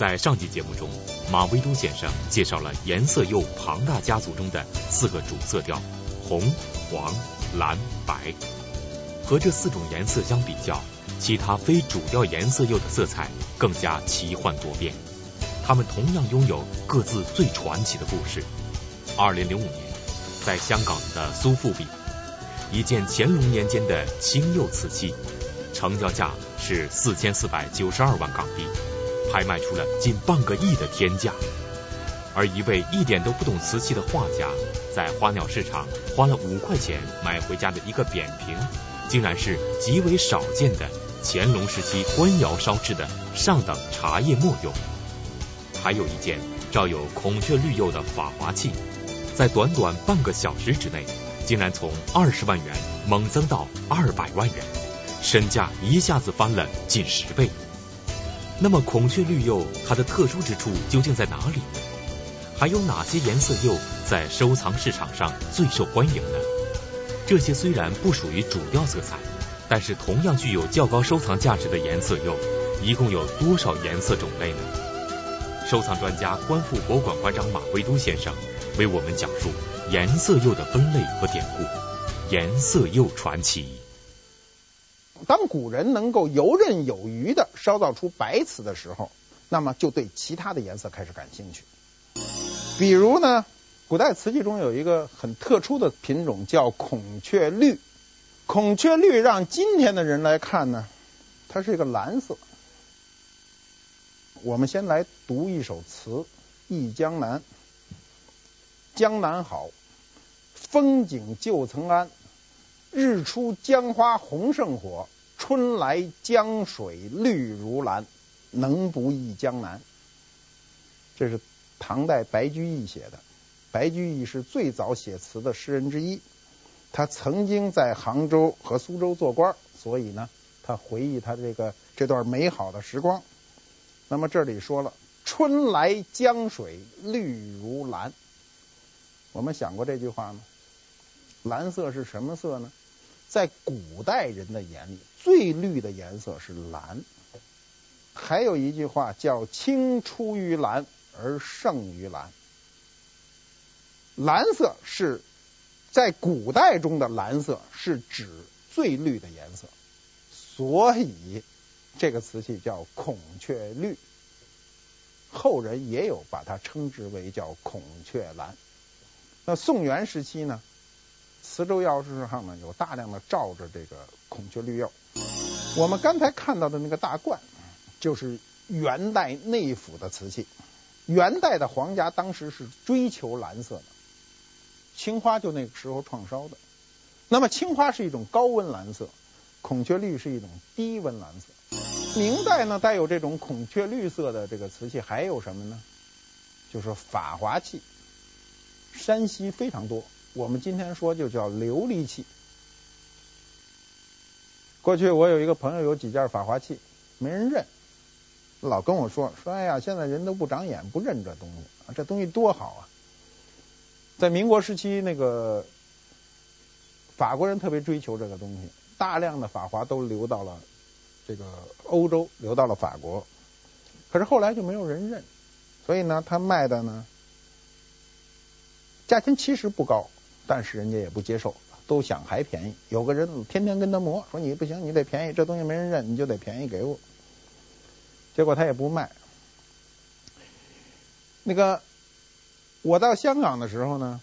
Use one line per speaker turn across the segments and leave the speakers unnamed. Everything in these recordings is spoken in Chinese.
在上集节目中，马未都先生介绍了颜色釉庞大家族中的四个主色调：红、黄、蓝、白。和这四种颜色相比较，其他非主调颜色釉的色彩更加奇幻多变。它们同样拥有各自最传奇的故事。二零零五年，在香港的苏富比，一件乾隆年间的青釉瓷器，成交价是四千四百九十二万港币，拍卖出了近半个亿的天价。而一位一点都不懂瓷器的画家，在花鸟市场花了五块钱买回家的一个扁平，竟然是极为少见的乾隆时期官窑烧制的上等茶叶末釉。还有一件罩有孔雀绿釉的法华器，在短短半个小时之内，竟然从二十万元猛增到二百万元，身价一下子翻了近十倍。那么孔雀绿釉它的特殊之处究竟在哪里？还有哪些颜色釉在收藏市场上最受欢迎呢？这些虽然不属于主调色彩，但是同样具有较高收藏价值的颜色釉，一共有多少颜色种类呢？收藏专家观复博物馆馆长马未都先生为我们讲述颜色釉的分类和典故，颜色釉传奇。
当古人能够游刃有余的烧造出白瓷的时候，那么就对其他的颜色开始感兴趣。比如呢？古代瓷器中有一个很特殊的品种，叫孔雀绿。孔雀绿让今天的人来看呢，它是一个蓝色。我们先来读一首词《忆江南》：江南好，风景旧曾谙。日出江花红胜火，春来江水绿如蓝。能不忆江南？这是唐代白居易写的。白居易是最早写词的诗人之一，他曾经在杭州和苏州做官，所以呢，他回忆他这个这段美好的时光。那么这里说了“春来江水绿如蓝”，我们想过这句话吗？蓝色是什么色呢？在古代人的眼里，最绿的颜色是蓝。还有一句话叫“青出于蓝而胜于蓝”。蓝色是在古代中的蓝色，是指最绿的颜色，所以这个瓷器叫孔雀绿。后人也有把它称之为叫孔雀蓝。那宋元时期呢，磁州窑市上呢有大量的罩着这个孔雀绿釉。我们刚才看到的那个大罐，就是元代内府的瓷器。元代的皇家当时是追求蓝色的。青花就那个时候创烧的，那么青花是一种高温蓝色，孔雀绿是一种低温蓝色。明代呢，带有这种孔雀绿色的这个瓷器还有什么呢？就是法华器，山西非常多。我们今天说就叫琉璃器。过去我有一个朋友有几件法华器，没人认，老跟我说说，哎呀，现在人都不长眼，不认这东西啊，这东西多好啊。在民国时期，那个法国人特别追求这个东西，大量的法华都流到了这个欧洲，流到了法国。可是后来就没有人认，所以呢，他卖的呢，价钱其实不高，但是人家也不接受，都想还便宜。有个人天天跟他磨，说你不行，你得便宜，这东西没人认，你就得便宜给我。结果他也不卖。那个。我到香港的时候呢，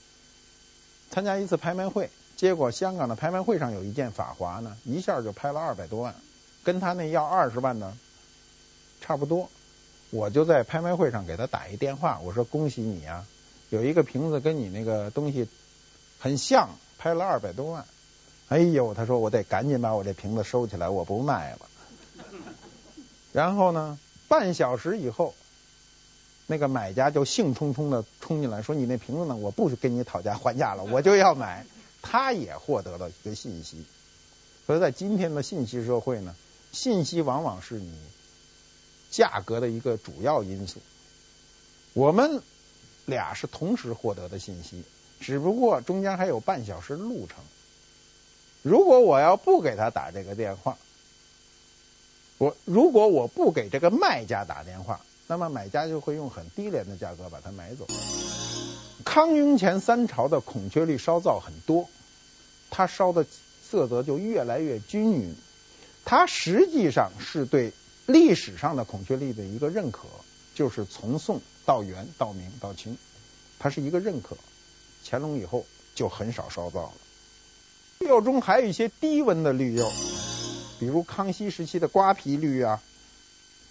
参加一次拍卖会，结果香港的拍卖会上有一件法华呢，一下就拍了二百多万，跟他那要二十万的差不多。我就在拍卖会上给他打一电话，我说恭喜你啊，有一个瓶子跟你那个东西很像，拍了二百多万。哎呦，他说我得赶紧把我这瓶子收起来，我不卖了。然后呢，半小时以后。那个买家就兴冲冲的冲进来，说：“你那瓶子呢？我不跟你讨价还价了，我就要买。”他也获得了一个信息。所以在今天的信息社会呢，信息往往是你价格的一个主要因素。我们俩是同时获得的信息，只不过中间还有半小时路程。如果我要不给他打这个电话，我如果我不给这个卖家打电话。那么买家就会用很低廉的价格把它买走。康雍乾三朝的孔雀绿烧造很多，它烧的色泽就越来越均匀，它实际上是对历史上的孔雀绿的一个认可，就是从宋到元到明到清，它是一个认可。乾隆以后就很少烧造了。釉中还有一些低温的绿釉，比如康熙时期的瓜皮绿啊，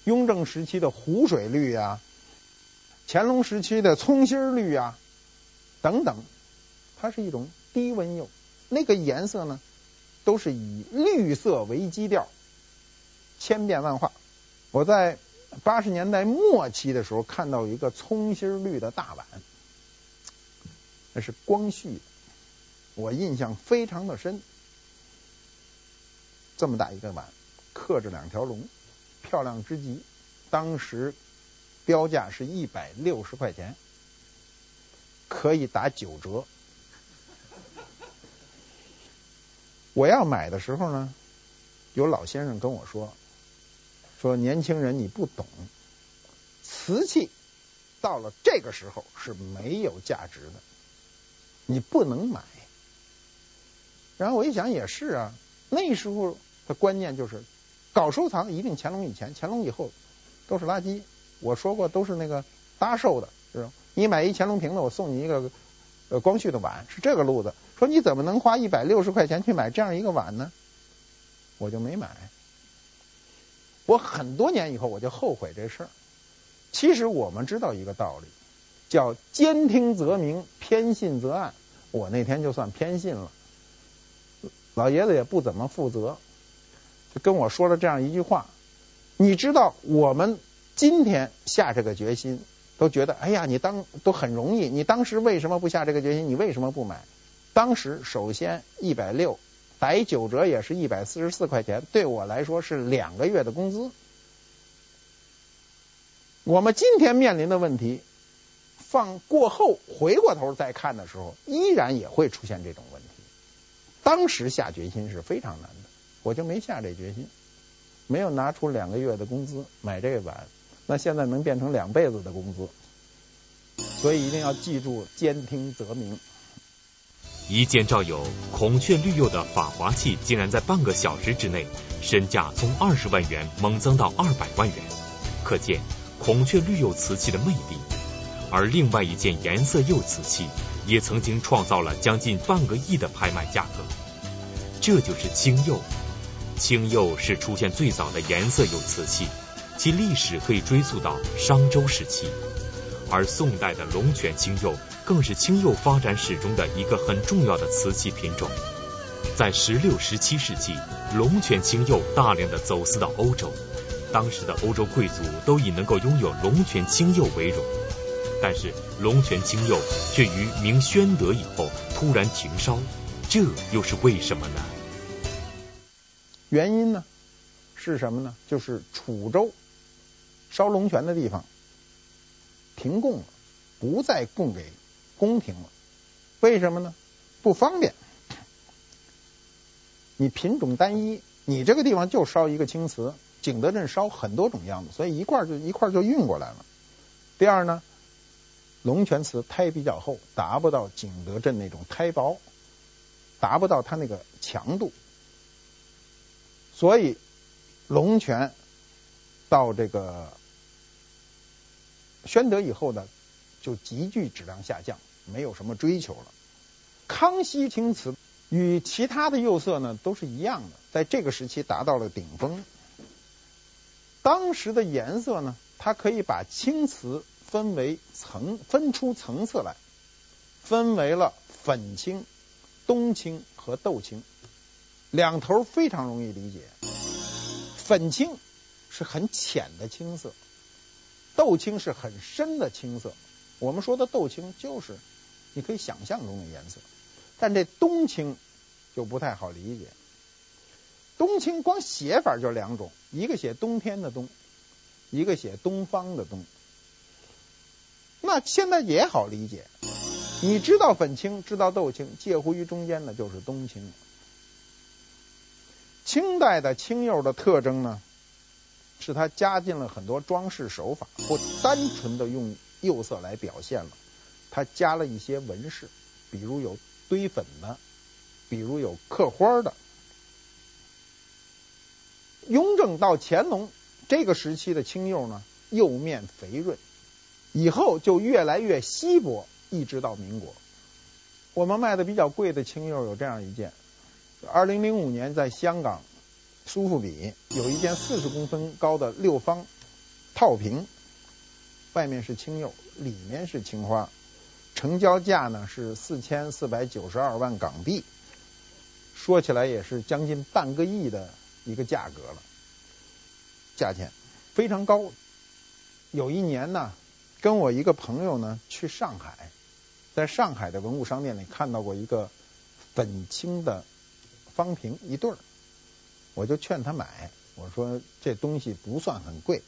雍正时期的湖水绿啊，乾隆时期的葱心绿啊等等，它是一种低温釉，那个颜色呢都是以绿色为基调，千变万化。我在八十年代末期的时候看到一个葱心绿的大碗，那是光绪。我印象非常的深，这么大一个碗，刻着两条龙，漂亮之极。当时标价是一百六十块钱，可以打九折。我要买的时候呢，有老先生跟我说，说年轻人你不懂，瓷器到了这个时候是没有价值的，你不能买。然后我一想也是啊，那时候的观念就是搞收藏一定乾隆以前，乾隆以后都是垃圾。我说过都是那个搭售的，是吧？你买一乾隆瓶子，我送你一个呃光绪的碗，是这个路子。说你怎么能花一百六十块钱去买这样一个碗呢？我就没买。我很多年以后我就后悔这事儿。其实我们知道一个道理，叫兼听则明，偏信则暗。我那天就算偏信了。老爷子也不怎么负责，就跟我说了这样一句话。你知道，我们今天下这个决心，都觉得哎呀，你当都很容易。你当时为什么不下这个决心？你为什么不买？当时首先一百六，打九折也是一百四十四块钱，对我来说是两个月的工资。我们今天面临的问题，放过后回过头再看的时候，依然也会出现这种问题。当时下决心是非常难的，我就没下这决心，没有拿出两个月的工资买这个碗，那现在能变成两辈子的工资，所以一定要记住兼听则明。
一见照有孔雀绿釉的法华器，竟然在半个小时之内身价从二十万元猛增到二百万元，可见孔雀绿釉瓷器的魅力。而另外一件颜色釉瓷器，也曾经创造了将近半个亿的拍卖价格，这就是青釉。青釉是出现最早的颜色釉瓷器，其历史可以追溯到商周时期。而宋代的龙泉青釉更是青釉发展史中的一个很重要的瓷器品种。在十六、十七世纪，龙泉青釉大量的走私到欧洲，当时的欧洲贵族都以能够拥有龙泉青釉为荣。但是龙泉青釉却于明宣德以后突然停烧，这又是为什么呢？
原因呢是什么呢？就是楚州烧龙泉的地方停供了，不再供给宫廷了。为什么呢？不方便。你品种单一，你这个地方就烧一个青瓷，景德镇烧很多种样子，所以一块就一块就运过来了。第二呢？龙泉瓷胎比较厚，达不到景德镇那种胎薄，达不到它那个强度，所以龙泉到这个宣德以后呢，就急剧质量下降，没有什么追求了。康熙青瓷与其他的釉色呢都是一样的，在这个时期达到了顶峰。当时的颜色呢，它可以把青瓷。分为层，分出层次来，分为了粉青、冬青和豆青，两头非常容易理解。粉青是很浅的青色，豆青是很深的青色。我们说的豆青就是你可以想象中的颜色，但这冬青就不太好理解。冬青光写法就两种，一个写冬天的冬，一个写东方的东。那现在也好理解，你知道粉青，知道豆青，介乎于中间的就是冬青。清代的青釉的特征呢，是它加进了很多装饰手法，不单纯的用釉色来表现了，它加了一些纹饰，比如有堆粉的，比如有刻花的。雍正到乾隆这个时期的青釉呢，釉面肥润，以后就越来越稀薄，一直到民国。我们卖的比较贵的青釉有这样一件，二零零五年在香港苏富比有一件四十公分高的六方套瓶，外面是青釉，里面是青花，成交价呢是四千四百九十二万港币，说起来也是将近半个亿的。一个价格了，价钱非常高。有一年呢，跟我一个朋友呢去上海，在上海的文物商店里看到过一个粉青的方瓶一对儿，我就劝他买。我说这东西不算很贵，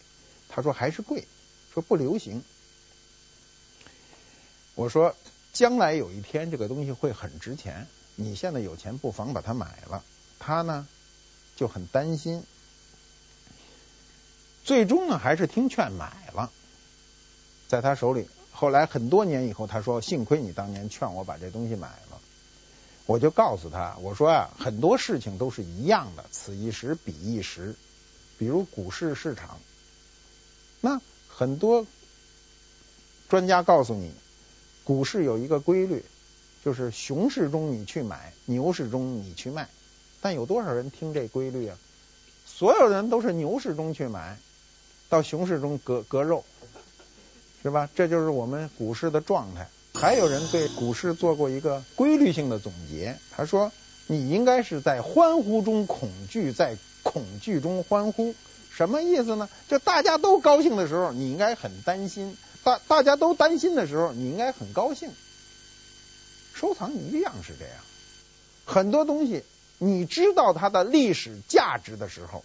他说还是贵，说不流行。我说将来有一天这个东西会很值钱，你现在有钱不妨把它买了。他呢？就很担心，最终呢还是听劝买了，在他手里。后来很多年以后，他说：“幸亏你当年劝我把这东西买了。”我就告诉他：“我说啊，很多事情都是一样的，此一时彼一时。比如股市市场，那很多专家告诉你，股市有一个规律，就是熊市中你去买，牛市中你去卖。”但有多少人听这规律啊？所有人都是牛市中去买，到熊市中割割肉，是吧？这就是我们股市的状态。还有人对股市做过一个规律性的总结，他说：“你应该是在欢呼中恐惧，在恐惧中欢呼。”什么意思呢？就大家都高兴的时候，你应该很担心；大大家都担心的时候，你应该很高兴。收藏一样是这样，很多东西。你知道它的历史价值的时候，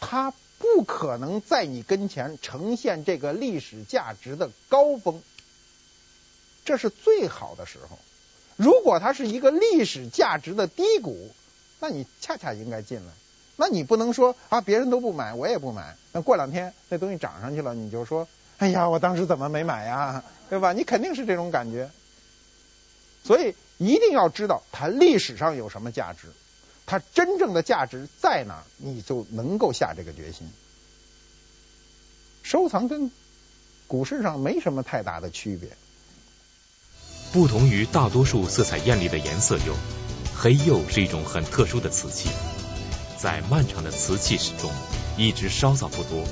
它不可能在你跟前呈现这个历史价值的高峰，这是最好的时候。如果它是一个历史价值的低谷，那你恰恰应该进来。那你不能说啊，别人都不买，我也不买。那过两天那东西涨上去了，你就说，哎呀，我当时怎么没买呀？对吧？你肯定是这种感觉。所以一定要知道它历史上有什么价值。它真正的价值在哪儿，你就能够下这个决心。收藏跟股市上没什么太大的区别。
不同于大多数色彩艳丽的颜色釉，黑釉是一种很特殊的瓷器，在漫长的瓷器史中一直稍早不多。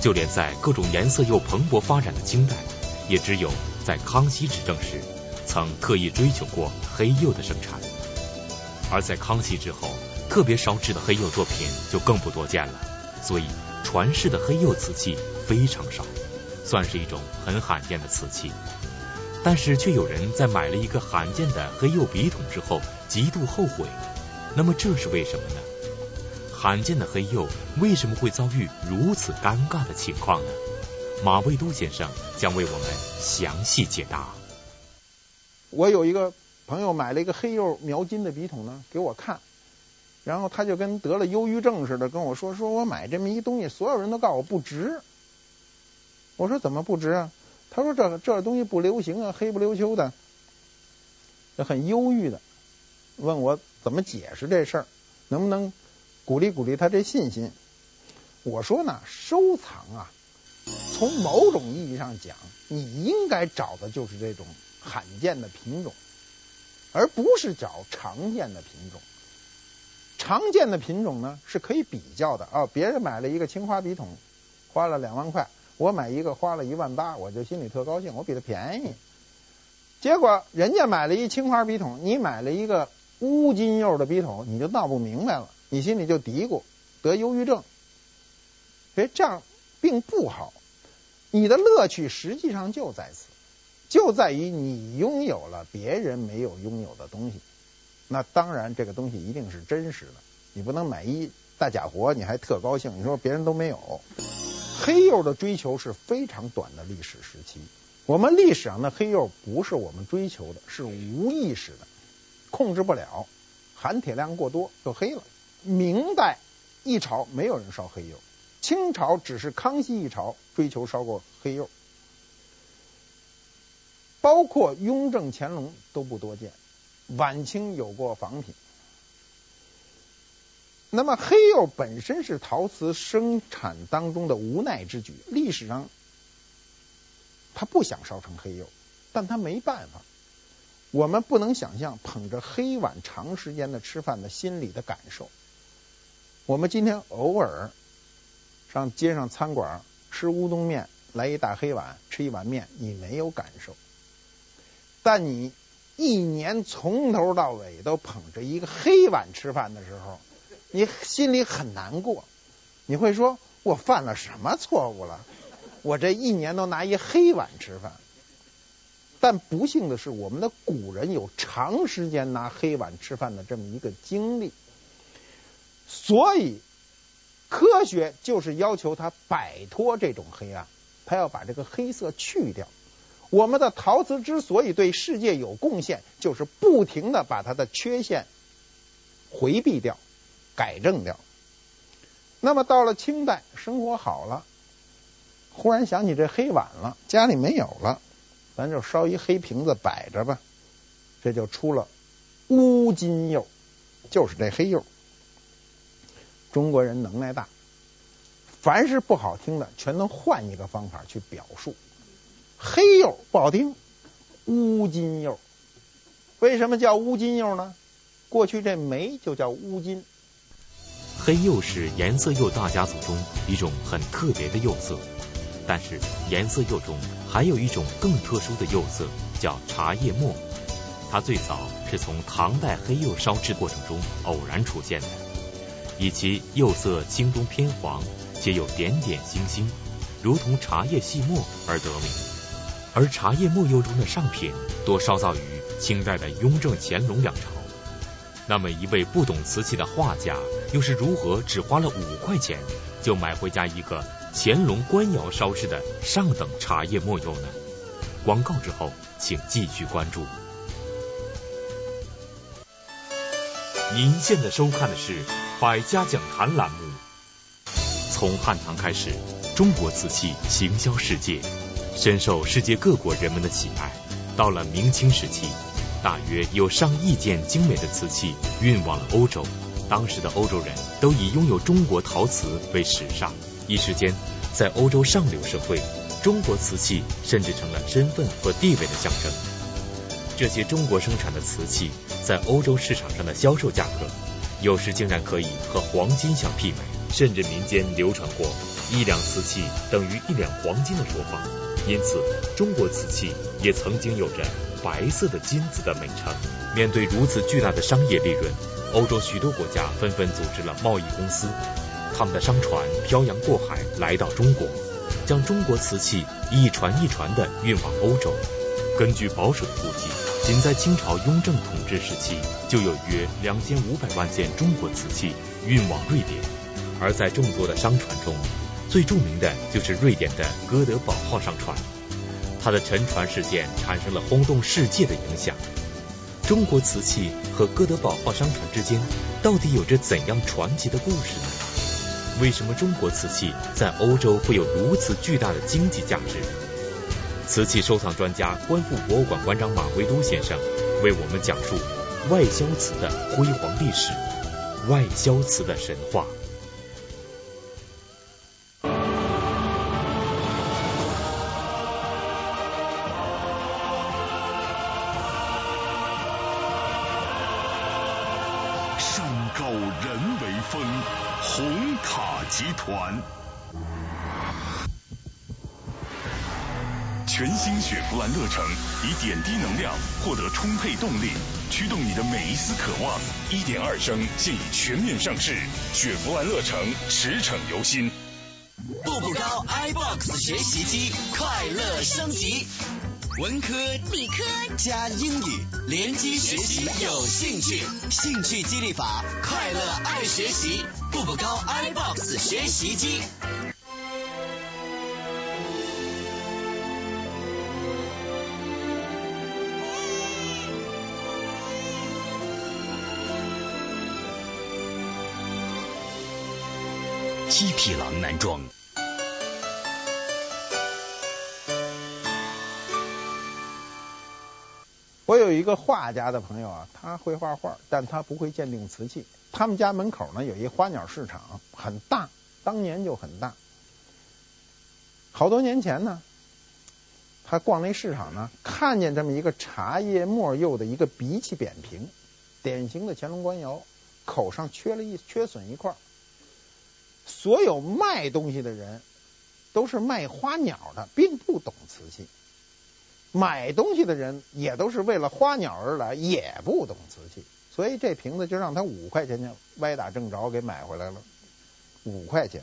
就连在各种颜色釉蓬勃发展的清代，也只有在康熙执政时，曾特意追求过黑釉的生产。而在康熙之后，特别烧制的黑釉作品就更不多见了，所以传世的黑釉瓷器非常少，算是一种很罕见的瓷器。但是却有人在买了一个罕见的黑釉笔筒之后极度后悔，那么这是为什么呢？罕见的黑釉为什么会遭遇如此尴尬的情况呢？马未都先生将为我们详细解答。
我有一个。朋友买了一个黑釉描金的笔筒呢，给我看，然后他就跟得了忧郁症似的跟我说：“说我买这么一东西，所有人都告诉我不值。”我说：“怎么不值啊？”他说：“这这东西不流行啊，黑不溜秋的。”很忧郁的问我怎么解释这事儿，能不能鼓励鼓励他这信心？我说呢，收藏啊，从某种意义上讲，你应该找的就是这种罕见的品种。而不是找常见的品种，常见的品种呢是可以比较的啊。别人买了一个青花笔筒，花了两万块，我买一个花了一万八，我就心里特高兴，我比他便宜。结果人家买了一青花笔筒，你买了一个乌金釉的笔筒，你就闹不明白了，你心里就嘀咕，得忧郁症。所以，这样并不好。你的乐趣实际上就在此。就在于你拥有了别人没有拥有的东西，那当然这个东西一定是真实的。你不能买一大假货，你还特高兴。你说别人都没有，黑釉的追求是非常短的历史时期。我们历史上的黑釉不是我们追求的，是无意识的，控制不了，含铁量过多就黑了。明代一朝没有人烧黑釉，清朝只是康熙一朝追求烧过黑釉，包括雍正、乾隆都不多见。晚清有过仿品。那么黑釉本身是陶瓷生产当中的无奈之举，历史上他不想烧成黑釉，但他没办法。我们不能想象捧着黑碗长时间的吃饭的心理的感受。我们今天偶尔上街上餐馆吃乌冬面，来一大黑碗吃一碗面，你没有感受。但你一年从头到尾都捧着一个黑碗吃饭的时候，你心里很难过。你会说：“我犯了什么错误了？我这一年都拿一黑碗吃饭。”但不幸的是，我们的古人有长时间拿黑碗吃饭的这么一个经历，所以科学就是要求他摆脱这种黑暗，他要把这个黑色去掉。我们的陶瓷之所以对世界有贡献，就是不停的把它的缺陷回避掉、改正掉。那么到了清代，生活好了，忽然想起这黑碗了，家里没有了。咱就烧一黑瓶子摆着吧，这就出了乌金釉，就是这黑釉。中国人能耐大，凡是不好听的，全能换一个方法去表述。黑釉不好听，乌金釉。为什么叫乌金釉呢？过去这煤就叫乌金。
黑釉是颜色釉大家族中一种很特别的釉色。但是颜色釉中还有一种更特殊的釉色，叫茶叶末。它最早是从唐代黑釉烧制过程中偶然出现的，以其釉色青中偏黄，且有点点星星，如同茶叶细末而得名。而茶叶末釉中的上品多烧造于清代的雍正、乾隆两朝。那么一位不懂瓷器的画家，又是如何只花了五块钱就买回家一个？乾隆官窑烧制的上等茶叶墨釉呢？广告之后，请继续关注。您现在收看的是《百家讲坛》栏目。从汉唐开始，中国瓷器行销世界，深受世界各国人们的喜爱。到了明清时期，大约有上亿件精美的瓷器运往了欧洲。当时的欧洲人都以拥有中国陶瓷为时尚。一时间，在欧洲上流社会，中国瓷器甚至成了身份和地位的象征。这些中国生产的瓷器在欧洲市场上的销售价格，有时竟然可以和黄金相媲美，甚至民间流传过一两瓷器等于一两黄金的说法。因此，中国瓷器也曾经有着“白色的金子”的美称。面对如此巨大的商业利润，欧洲许多国家纷纷组织了贸易公司。他们的商船漂洋过海来到中国，将中国瓷器一船一船地运往欧洲。根据保守的估计，仅在清朝雍正统治时期，就有约两千五百万件中国瓷器运往瑞典。而在众多的商船中，最著名的就是瑞典的哥德堡号商船。它的沉船事件产生了轰动世界的影响。中国瓷器和哥德堡号商船之间到底有着怎样传奇的故事呢？为什么中国瓷器在欧洲会有如此巨大的经济价值？瓷器收藏专家、观复博物馆馆长马未都先生为我们讲述外销瓷的辉煌历史，外销瓷的神话。
峰红塔集团全新雪佛兰乐城，以点滴能量获得充沛动力，驱动你的每一丝渴望。一点二升现已全面上市，雪佛兰乐城驰骋由心。
步步高 iBox 学习机，快乐升级。文科、理科加英语，联机学习有兴趣，兴趣激励法，快乐爱学习，步步高 iBox 学习机。七匹狼男装。
我有一个画家的朋友啊，他会画画，但他不会鉴定瓷器。他们家门口呢有一花鸟市场，很大，当年就很大。好多年前呢，他逛那市场呢，看见这么一个茶叶末釉的一个鼻器扁平，典型的乾隆官窑，口上缺了一缺损一块。所有卖东西的人都是卖花鸟的，并不懂瓷器。买东西的人也都是为了花鸟而来，也不懂瓷器，所以这瓶子就让他五块钱就歪打正着给买回来了。五块钱，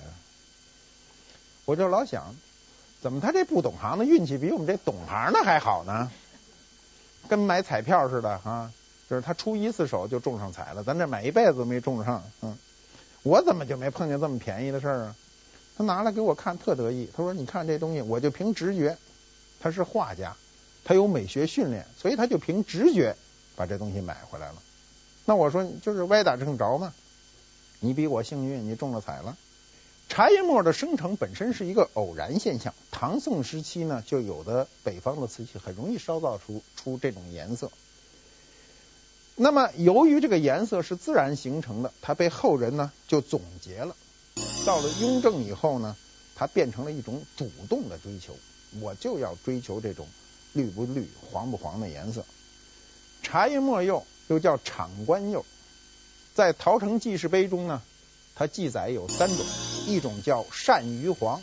我就老想，怎么他这不懂行的运气比我们这懂行的还好呢？跟买彩票似的啊，就是他出一次手就中上彩了，咱这买一辈子都没中上。嗯，我怎么就没碰见这么便宜的事儿啊？他拿来给我看，特得意。他说：“你看这东西，我就凭直觉，他是画家。”他有美学训练，所以他就凭直觉把这东西买回来了。那我说就是歪打正着嘛，你比我幸运，你中了彩了。茶叶末的生成本身是一个偶然现象，唐宋时期呢，就有的北方的瓷器很容易烧造出出这种颜色。那么由于这个颜色是自然形成的，它被后人呢就总结了。到了雍正以后呢，它变成了一种主动的追求，我就要追求这种。绿不绿、黄不黄的颜色，茶叶末釉又叫场官釉，在《陶成记事碑》中呢，它记载有三种，一种叫鳝鱼黄，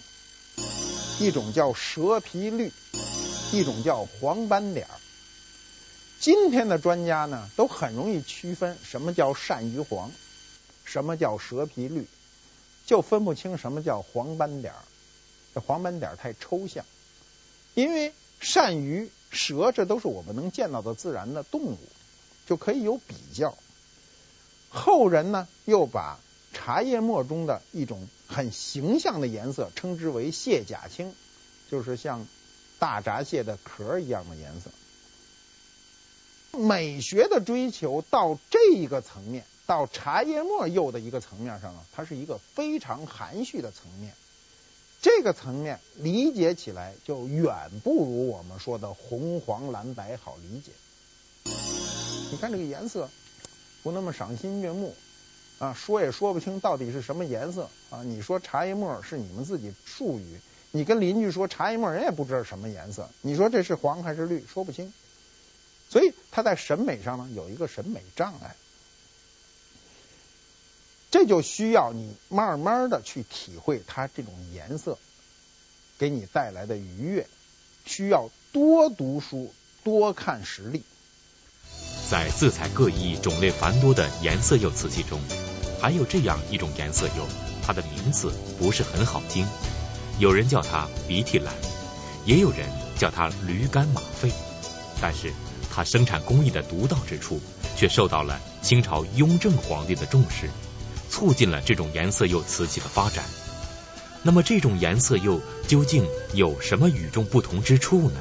一种叫蛇皮绿，一种叫黄斑点儿。今天的专家呢，都很容易区分什么叫鳝鱼黄，什么叫蛇皮绿，就分不清什么叫黄斑点儿。这黄斑点儿太抽象，因为。鳝鱼、蛇，这都是我们能见到的自然的动物，就可以有比较。后人呢，又把茶叶末中的一种很形象的颜色称之为蟹甲青，就是像大闸蟹的壳一样的颜色。美学的追求到这一个层面，到茶叶末釉的一个层面上啊，它是一个非常含蓄的层面。这个层面理解起来就远不如我们说的红黄蓝白好理解。你看这个颜色不那么赏心悦目啊，说也说不清到底是什么颜色啊。你说茶叶沫是你们自己术语，你跟邻居说茶叶沫，人也不知道什么颜色。你说这是黄还是绿，说不清。所以他在审美上呢有一个审美障碍。这就需要你慢慢的去体会它这种颜色给你带来的愉悦，需要多读书，多看实例。
在色彩各异、种类繁多的颜色釉瓷器中，还有这样一种颜色釉，它的名字不是很好听，有人叫它鼻涕蓝，也有人叫它驴肝马肺，但是它生产工艺的独到之处，却受到了清朝雍正皇帝的重视。促进了这种颜色釉瓷器的发展。那么，这种颜色釉究竟有什么与众不同之处呢？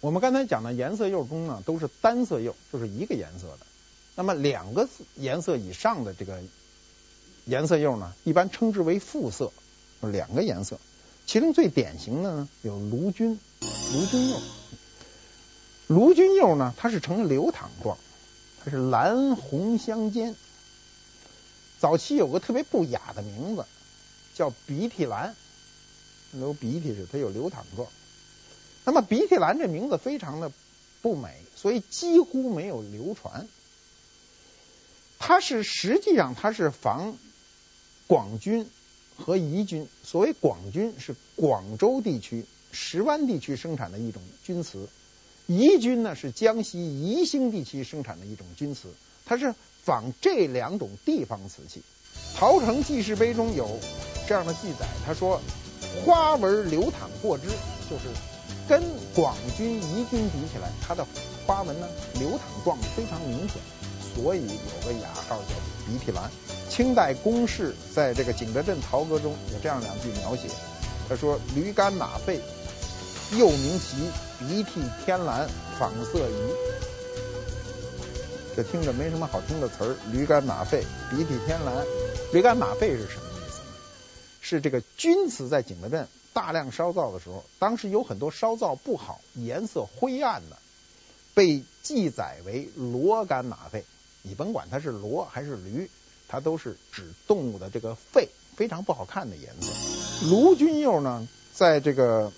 我们刚才讲的颜色釉中呢，都是单色釉，就是一个颜色的。那么，两个颜色以上的这个颜色釉呢，一般称之为复色，两个颜色。其中最典型的呢，有卢君，卢君釉。卢君釉呢，它是呈流淌状，它是蓝红相间。早期有个特别不雅的名字，叫鼻涕蓝，流鼻涕是它有流淌状。那么鼻涕蓝这名字非常的不美，所以几乎没有流传。它是实际上它是仿广钧和宜钧。所谓广钧是广州地区、石湾地区生产的一种钧瓷，宜钧呢是江西宜兴地区生产的一种钧瓷，它是。仿这两种地方瓷器，《陶成记事碑》中有这样的记载，他说花纹流淌过之，就是跟广钧、宜钧比起来，它的花纹呢流淌状非常明显，所以有个雅号叫鼻涕蓝。清代龚氏在这个《景德镇陶歌》中有这样两句描写，他说驴肝马肺，又名奇，鼻涕天蓝，仿色宜。这听着没什么好听的词儿，驴肝马肺，鼻涕天蓝。驴肝马肺是什么意思呢？是这个钧瓷在景德镇大量烧造的时候，当时有很多烧造不好、颜色灰暗的，被记载为骡肝马肺。你甭管它是骡还是驴，它都是指动物的这个肺，非常不好看的颜色。卢君釉呢，在这个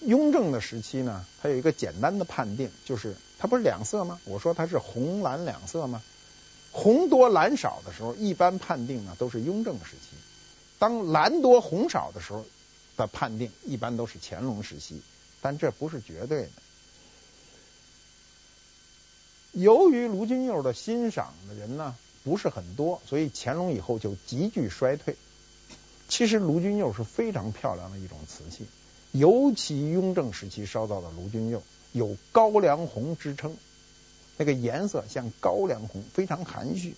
雍正的时期呢，它有一个简单的判定，就是它不是两色吗？我说它是红蓝两色吗？红多蓝少的时候，一般判定呢都是雍正时期；当蓝多红少的时候。的判定一般都是乾隆时期，但这不是绝对的。由于卢君釉的欣赏的人呢不是很多，所以乾隆以后就急剧衰退。其实卢君釉是非常漂亮的一种瓷器，尤其雍正时期烧造的卢君釉有高粱红之称，那个颜色像高粱红，非常含蓄。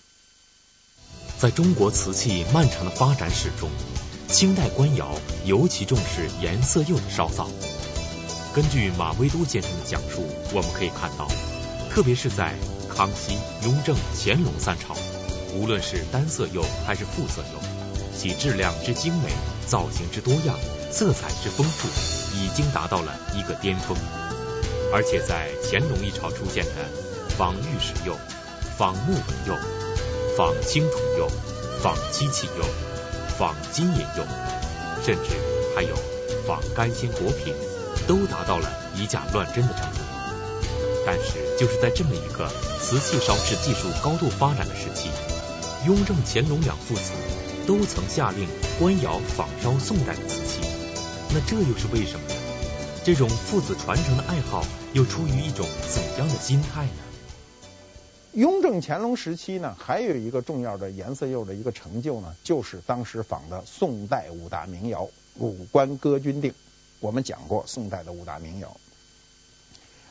在中国瓷器漫长的发展史中，清代官窑尤其重视颜色釉的烧造。根据马未都先生的讲述，我们可以看到，特别是在康熙、雍正、乾隆三朝，无论是单色釉还是复色釉，其质量之精美、造型之多样、色彩之丰富，已经达到了一个巅峰。而且在乾隆一朝出现的仿玉石釉、仿木纹釉、仿青铜釉、仿漆器釉。仿金银釉，甚至还有仿干鲜果品，都达到了以假乱真的程度。但是，就是在这么一个瓷器烧制技术高度发展的时期，雍正、乾隆两父子都曾下令官窑仿烧宋代的瓷器。那这又是为什么呢？这种父子传承的爱好又出于一种怎样的心态呢？
雍正、乾隆时期呢，还有一个重要的颜色釉的一个成就呢，就是当时仿的宋代五大名窑五官哥钧定。我们讲过宋代的五大名窑，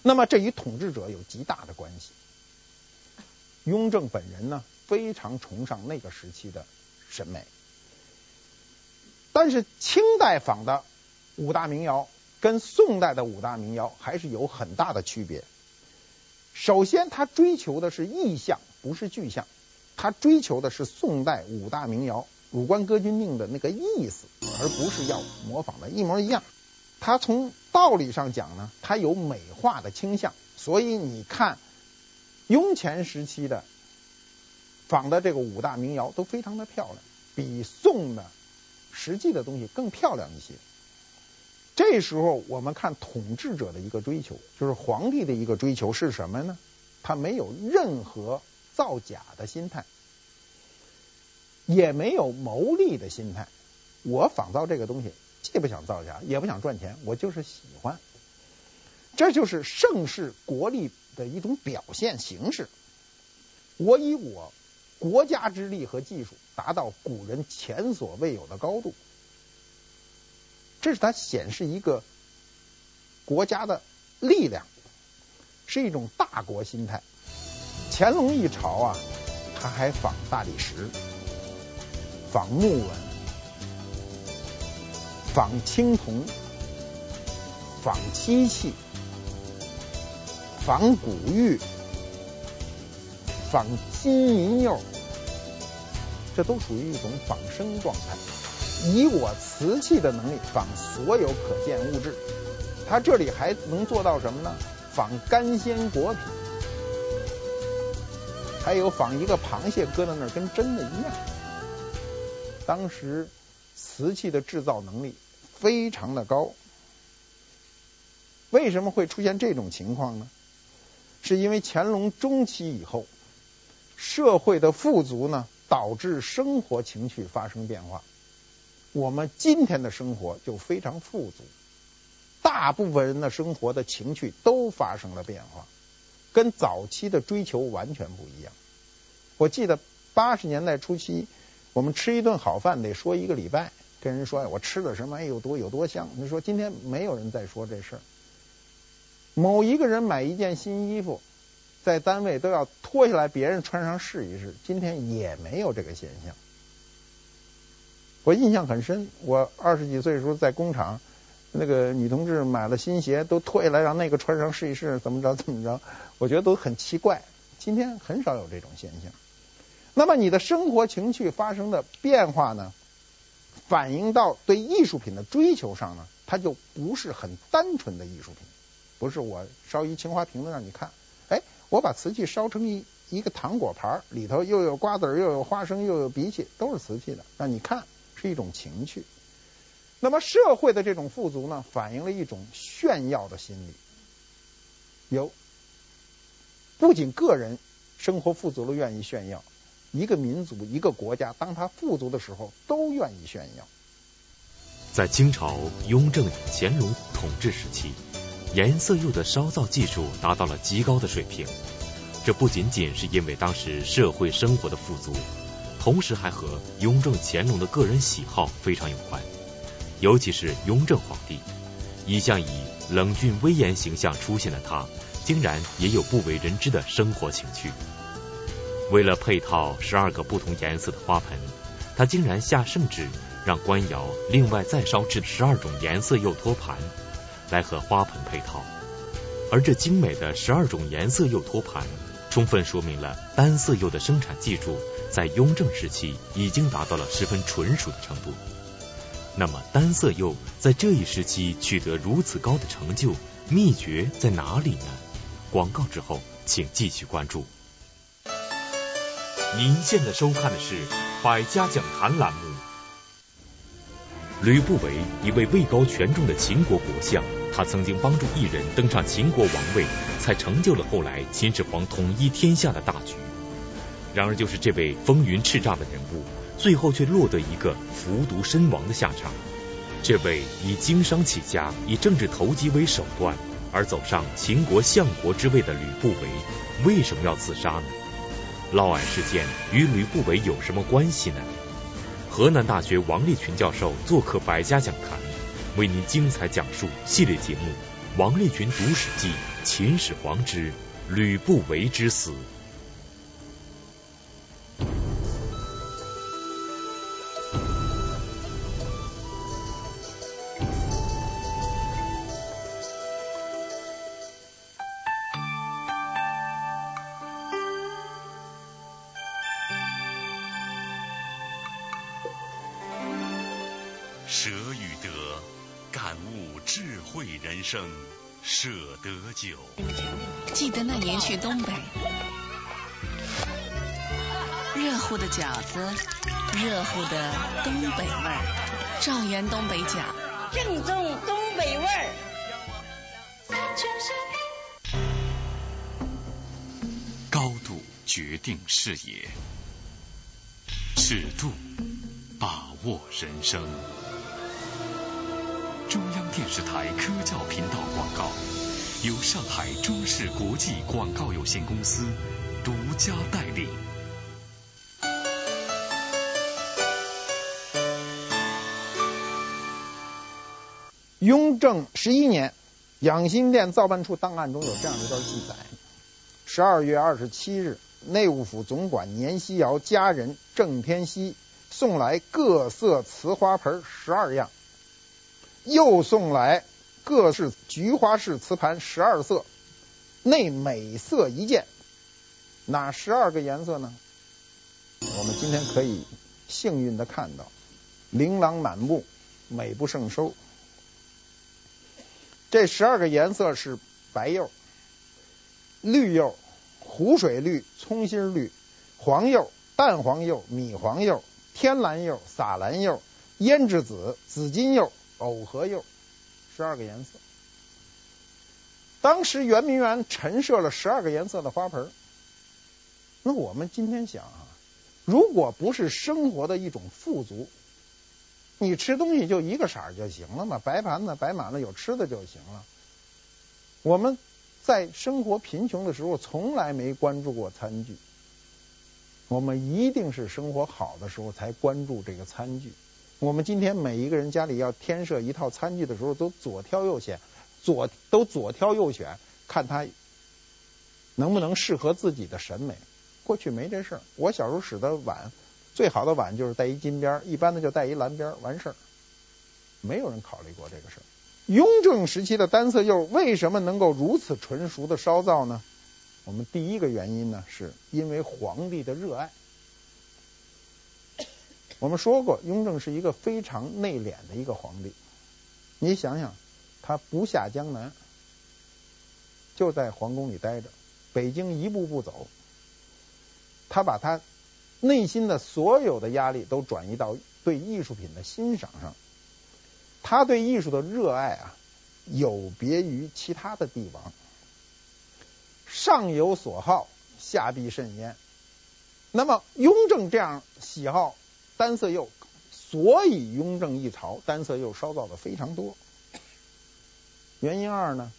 那么这与统治者有极大的关系。雍正本人呢，非常崇尚那个时期的审美，但是清代仿的五大名窑跟宋代的五大名窑还是有很大的区别。首先，他追求的是意象，不是具象。他追求的是宋代五大名窑五官哥钧定的那个意思，而不是要模仿的一模一样。他从道理上讲呢，他有美化的倾向。所以你看，雍乾时期的仿的这个五大名窑都非常的漂亮，比宋的实际的东西更漂亮一些。这时候，我们看统治者的一个追求，就是皇帝的一个追求是什么呢？他没有任何造假的心态，也没有牟利的心态。我仿造这个东西，既不想造假，也不想赚钱，我就是喜欢。这就是盛世国力的一种表现形式。我以我国家之力和技术，达到古人前所未有的高度。这是它显示一个国家的力量，是一种大国心态。乾隆一朝啊，他还仿大理石，仿木纹，仿青铜，仿漆器，仿古玉，仿金银釉，这都属于一种仿生状态。以我瓷器的能力仿所有可见物质，他这里还能做到什么呢？仿干鲜果品，还有仿一个螃蟹搁在那儿跟真的一样。当时瓷器的制造能力非常的高，为什么会出现这种情况呢？是因为乾隆中期以后，社会的富足呢，导致生活情趣发生变化。我们今天的生活就非常富足，大部分人的生活的情趣都发生了变化，跟早期的追求完全不一样。我记得八十年代初期，我们吃一顿好饭得说一个礼拜，跟人说哎我吃了什么，哎，有多有多香。你说今天没有人再说这事。某一个人买一件新衣服，在单位都要脱下来，别人穿上试一试。今天也没有这个现象。我印象很深，我二十几岁的时候在工厂，那个女同志买了新鞋，都脱下来让那个穿上试一试，怎么着怎么着，我觉得都很奇怪。今天很少有这种现象。那么你的生活情趣发生的变化呢？反映到对艺术品的追求上呢，它就不是很单纯的艺术品，不是我烧一青花瓶子让你看，哎，我把瓷器烧成一一个糖果盘，里头又有瓜子又有花生又有荸荠，都是瓷器的，让你看一种情趣。那么社会的这种富足呢，反映了一种炫耀的心理，有不仅个人生活富足了愿意炫耀。一个民族、一个国家，当他富足的时候，都愿意炫耀。
在清朝雍正、乾隆统治时期，颜色釉的烧造技术达到了极高的水平。这不仅仅是因为当时社会生活的富足，同时还和雍正、乾隆的个人喜好非常有关。尤其是雍正皇帝，一向以冷峻威严形象出现的他，竟然也有不为人知的生活情趣。为了配套十二个不同颜色的花盆，他竟然下圣旨让官窑另外再烧制十二种颜色釉托盘，来和花盆配套。而这精美的十二种颜色釉托盘，充分说明了单色釉的生产技术在雍正时期已经达到了十分纯熟的程度。那么，单色釉在这一时期取得如此高的成就，秘诀在哪里呢？广告之后，请继续关注。您现在收看的是《百家讲坛》栏目。吕不韦，一位位高权重的秦国国相，他曾经帮助异人登上秦国王位，才成就了后来秦始皇统一天下的大局。然而，就是这位风云叱咤的人物，最后却落得一个服毒身亡的下场。这位以经商起家、以政治投机为手段而走上秦国相国之位的吕不韦，为什么要自杀呢？嫪毐事件与吕不韦有什么关系呢？河南大学王立群教授做客百家讲坛，为您精彩讲述系列节目《王立群读史记·秦始皇之吕不韦之死》。
舍与得，感悟智慧人生。舍得酒。
记得那年去东北，热乎的饺子，热乎的东北味儿，赵源东北饺，
正宗东北味儿。
高度决定视野，尺度把握人生。中央电视台科教频道广告，由上海中视国际广告有限公司独家代理。
雍正十一年，养心殿造办处档案中有这样一段记载：十二月二十七日，内务府总管年希尧家人郑天锡送来各色瓷花盆十二样。又送来各式菊花式瓷盘十二色，内每色一件。哪十二个颜色呢？我们今天可以幸运的看到，琳琅满目，美不胜收。这十二个颜色是白釉、绿釉、湖水绿、葱心绿、黄釉、淡黄釉、米黄釉、天蓝釉、洒蓝釉、胭脂紫、紫金釉。藕荷釉，十二个颜色。当时圆明园陈设了十二个颜色的花盆。那我们今天想啊，如果不是生活的一种富足，你吃东西就一个色儿就行了嘛，白盘子摆满了有吃的就行了。我们在生活贫穷的时候，从来没关注过餐具。我们一定是生活好的时候才关注这个餐具。我们今天每一个人家里要添设一套餐具的时候，都左挑右选，左都左挑右选，看它能不能适合自己的审美。过去没这事儿，我小时候使的碗，最好的碗就是带一金边，一般的就带一蓝边，完事儿。没有人考虑过这个事儿。雍正时期的单色釉为什么能够如此纯熟的烧造呢？我们第一个原因呢，是因为皇帝的热爱。我们说过，雍正是一个非常内敛的一个皇帝。你想想，他不下江南，就在皇宫里待着，北京一步步走。他把他内心的所有的压力都转移到对艺术品的欣赏上。他对艺术的热爱啊，有别于其他的帝王。上有所好，下必甚焉。那么雍正这样喜好单色釉，所以雍正一朝单色釉烧造的非常多。原因二呢，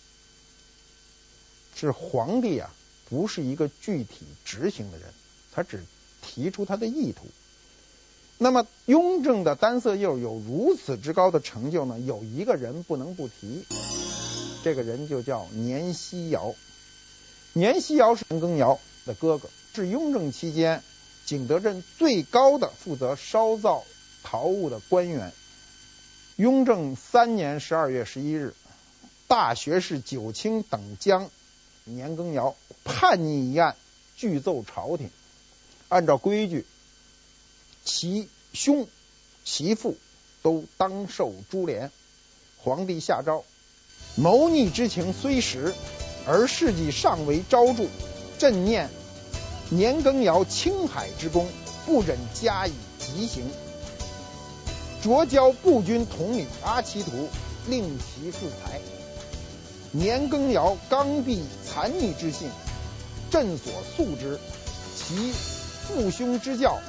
是皇帝啊不是一个具体执行的人，他只提出他的意图。那么雍正的单色釉有如此之高的成就呢，有一个人不能不提，这个人就叫年希尧。年希尧是年羹尧的哥哥，是雍正期间景德镇最高的负责烧造陶物的官员。雍正三年十二月十一日，大学士九卿等将年羹尧叛逆一案具奏朝廷。按照规矩，其兄、其父都当受株连。皇帝下诏：谋逆之情虽实。而事迹尚未昭著，朕念年羹尧青海之功，不忍加以极刑。擢交步军统领阿奇图，令其复台。年羹尧刚愎残逆之性，朕所素之。其父兄之教，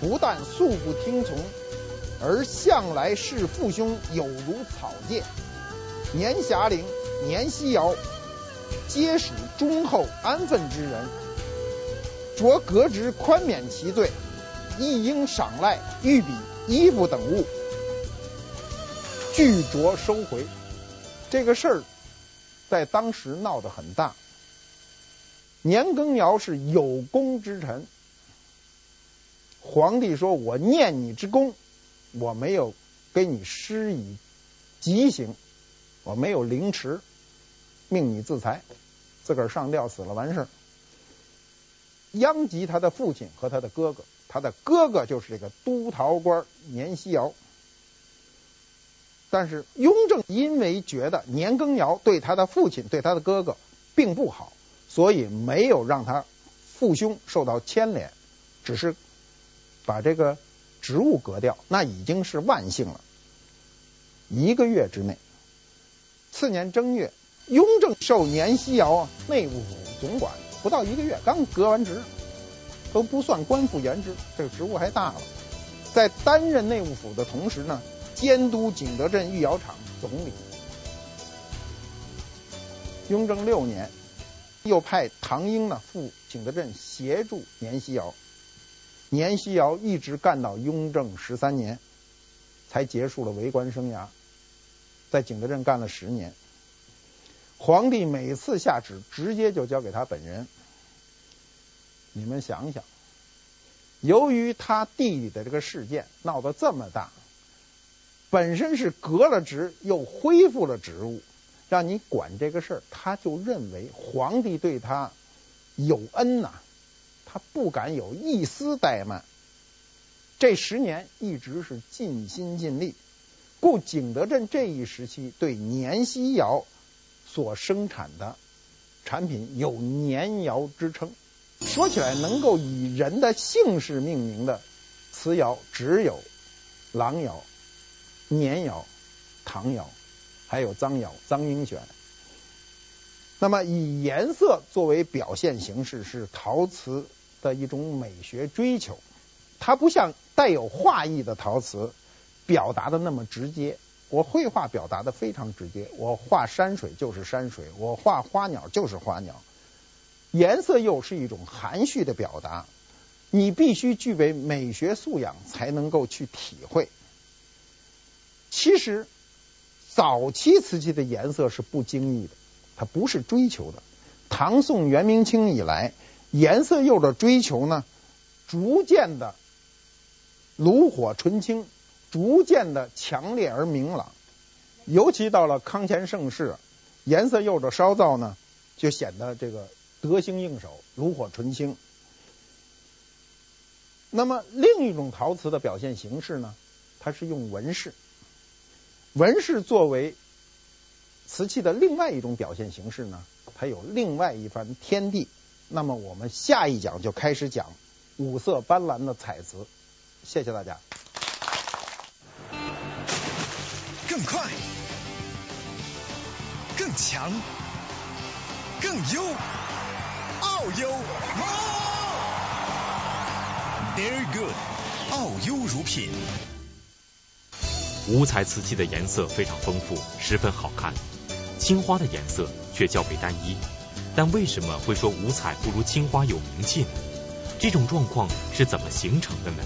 不但素不听从，而向来视父兄有如草芥。年遐龄，年希尧。皆属忠厚安分之人，着革职宽免其罪，亦应赏赖御笔衣服等物，俱着收回。这个事儿在当时闹得很大。年羹尧是有功之臣，皇帝说：“我念你之功，我没有给你施以极刑，我没有凌迟。”命你自裁，自个儿上吊死了完事儿。殃及他的父亲和他的哥哥，他的哥哥就是这个督陶官年希尧。但是雍正因为觉得年羹尧对他的父亲、对他的哥哥并不好，所以没有让他父兄受到牵连，只是把这个职务革掉，那已经是万幸了。一个月之内，次年正月。雍正授年希尧内务府总管，不到一个月，刚革完职，都不算官复原职，这个职务还大了。在担任内务府的同时呢，监督景德镇御窑厂总理。雍正六年，又派唐英呢赴景德镇协助年希尧。年希尧一直干到雍正十三年，才结束了为官生涯，在景德镇干了十年。皇帝每次下旨，直接就交给他本人。你们想想，由于他弟弟的这个事件闹得这么大，本身是革了职，又恢复了职务，让你管这个事儿，他就认为皇帝对他有恩呐、他不敢有一丝怠慢。这十年一直是尽心尽力，故景德镇这一时期对年希尧。所生产的产品有年窑之称。说起来，能够以人的姓氏命名的瓷窑只有郎窑、年窑、唐窑，还有臧窑、臧英选。那么，以颜色作为表现形式，是陶瓷的一种美学追求。它不像带有画意的陶瓷表达的那么直接。我绘画表达的非常直接，我画山水就是山水，我画花鸟就是花鸟。颜色釉是一种含蓄的表达，你必须具备美学素养才能够去体会。其实早期瓷器的颜色是不经意的，它不是追求的。唐宋元明清以来，颜色釉的追求呢，逐渐的炉火纯青。逐渐的强烈而明朗，尤其到了康乾盛世，颜色釉的烧造呢，就显得这个得心应手，炉火纯青。那么另一种陶瓷的表现形式呢，它是用纹饰。纹饰作为瓷器的另外一种表现形式呢，它有另外一番天地。那么我们下一讲就开始讲五色斑斓的彩瓷。谢谢大家。
更快，更强，更优，奥优。Very good，奥优乳品。
五彩瓷器的颜色非常丰富，十分好看。青花的颜色却较为单一。但为什么会说五彩不如青花有名气呢？这种状况是怎么形成的呢？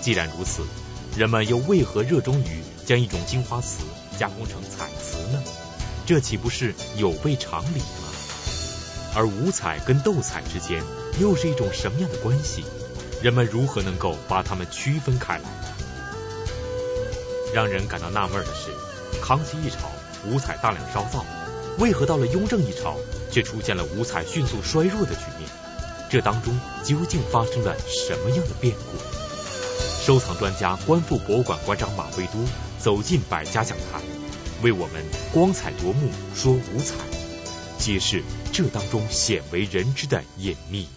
既然如此，人们又为何热衷于将一种青花瓷加工成彩瓷呢？这岂不是有悖常理吗？而五彩跟斗彩之间又是一种什么样的关系？人们如何能够把它们区分开来？让人感到纳闷的是，康熙一朝五彩大量烧造，为何到了雍正一朝却出现了五彩迅速衰弱的局面？这当中究竟发生了什么样的变故？收藏专家、观复博物馆馆长马未都走进百家讲坛，为我们光彩夺目说五彩，揭示这当中鲜为人知的隐秘。